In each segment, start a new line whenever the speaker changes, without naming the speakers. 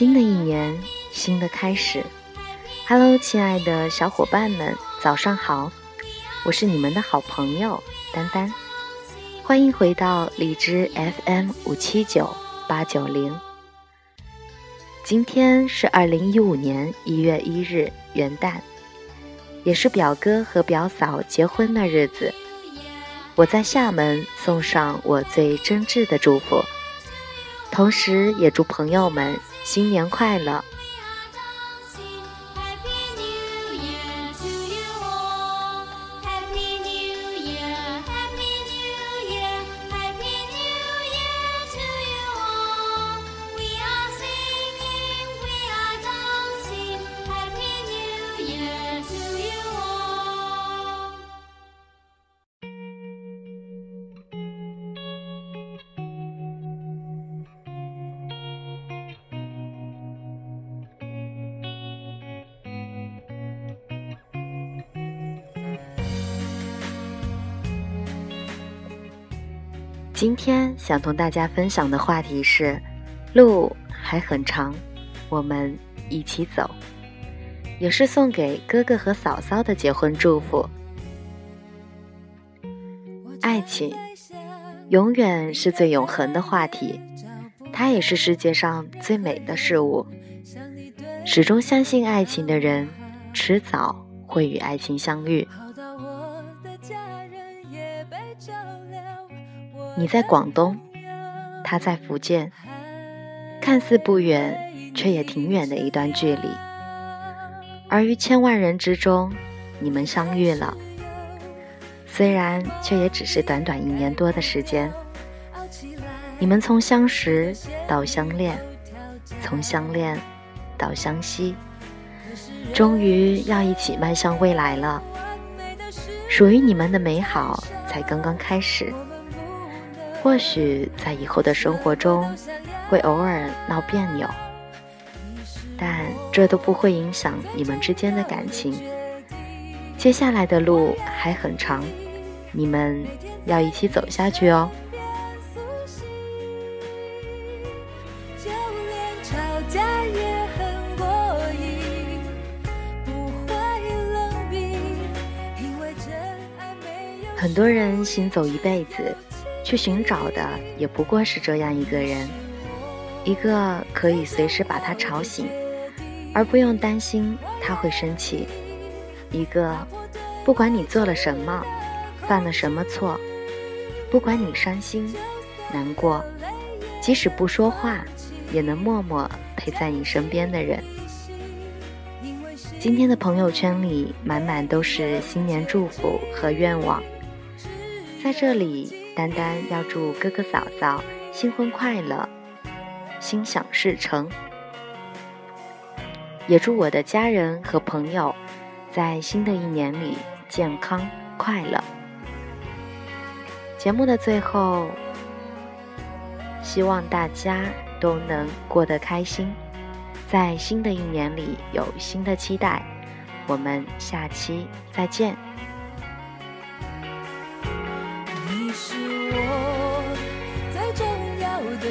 新的一年，新的开始。Hello，亲爱的小伙伴们，早上好！我是你们的好朋友丹丹，欢迎回到荔枝 FM 五七九八九零。今天是二零一五年一月一日，元旦，也是表哥和表嫂结婚的日子。我在厦门送上我最真挚的祝福，同时也祝朋友们新年快乐。今天想同大家分享的话题是：路还很长，我们一起走。也是送给哥哥和嫂嫂的结婚祝福。爱情永远是最永恒的话题，它也是世界上最美的事物。始终相信爱情的人，迟早会与爱情相遇。你在广东，他在福建，看似不远，却也挺远的一段距离。而于千万人之中，你们相遇了，虽然却也只是短短一年多的时间。你们从相识到相恋，从相恋到相惜，终于要一起迈向未来了。属于你们的美好才刚刚开始。或许在以后的生活中，会偶尔闹别扭，但这都不会影响你们之间的感情。接下来的路还很长，你们要一起走下去哦。很多人行走一辈子。去寻找的也不过是这样一个人，一个可以随时把他吵醒，而不用担心他会生气；一个不管你做了什么，犯了什么错，不管你伤心、难过，即使不说话，也能默默陪在你身边的人。今天的朋友圈里满满都是新年祝福和愿望，在这里。丹丹要祝哥哥嫂嫂新婚快乐，心想事成。也祝我的家人和朋友在新的一年里健康快乐。节目的最后，希望大家都能过得开心，在新的一年里有新的期待。我们下期再见。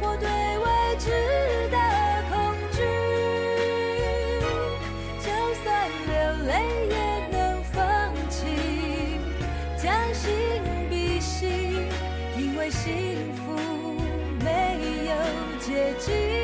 我对未知
的恐惧，就算流泪也能放弃，将心比心，因为幸福没有捷径。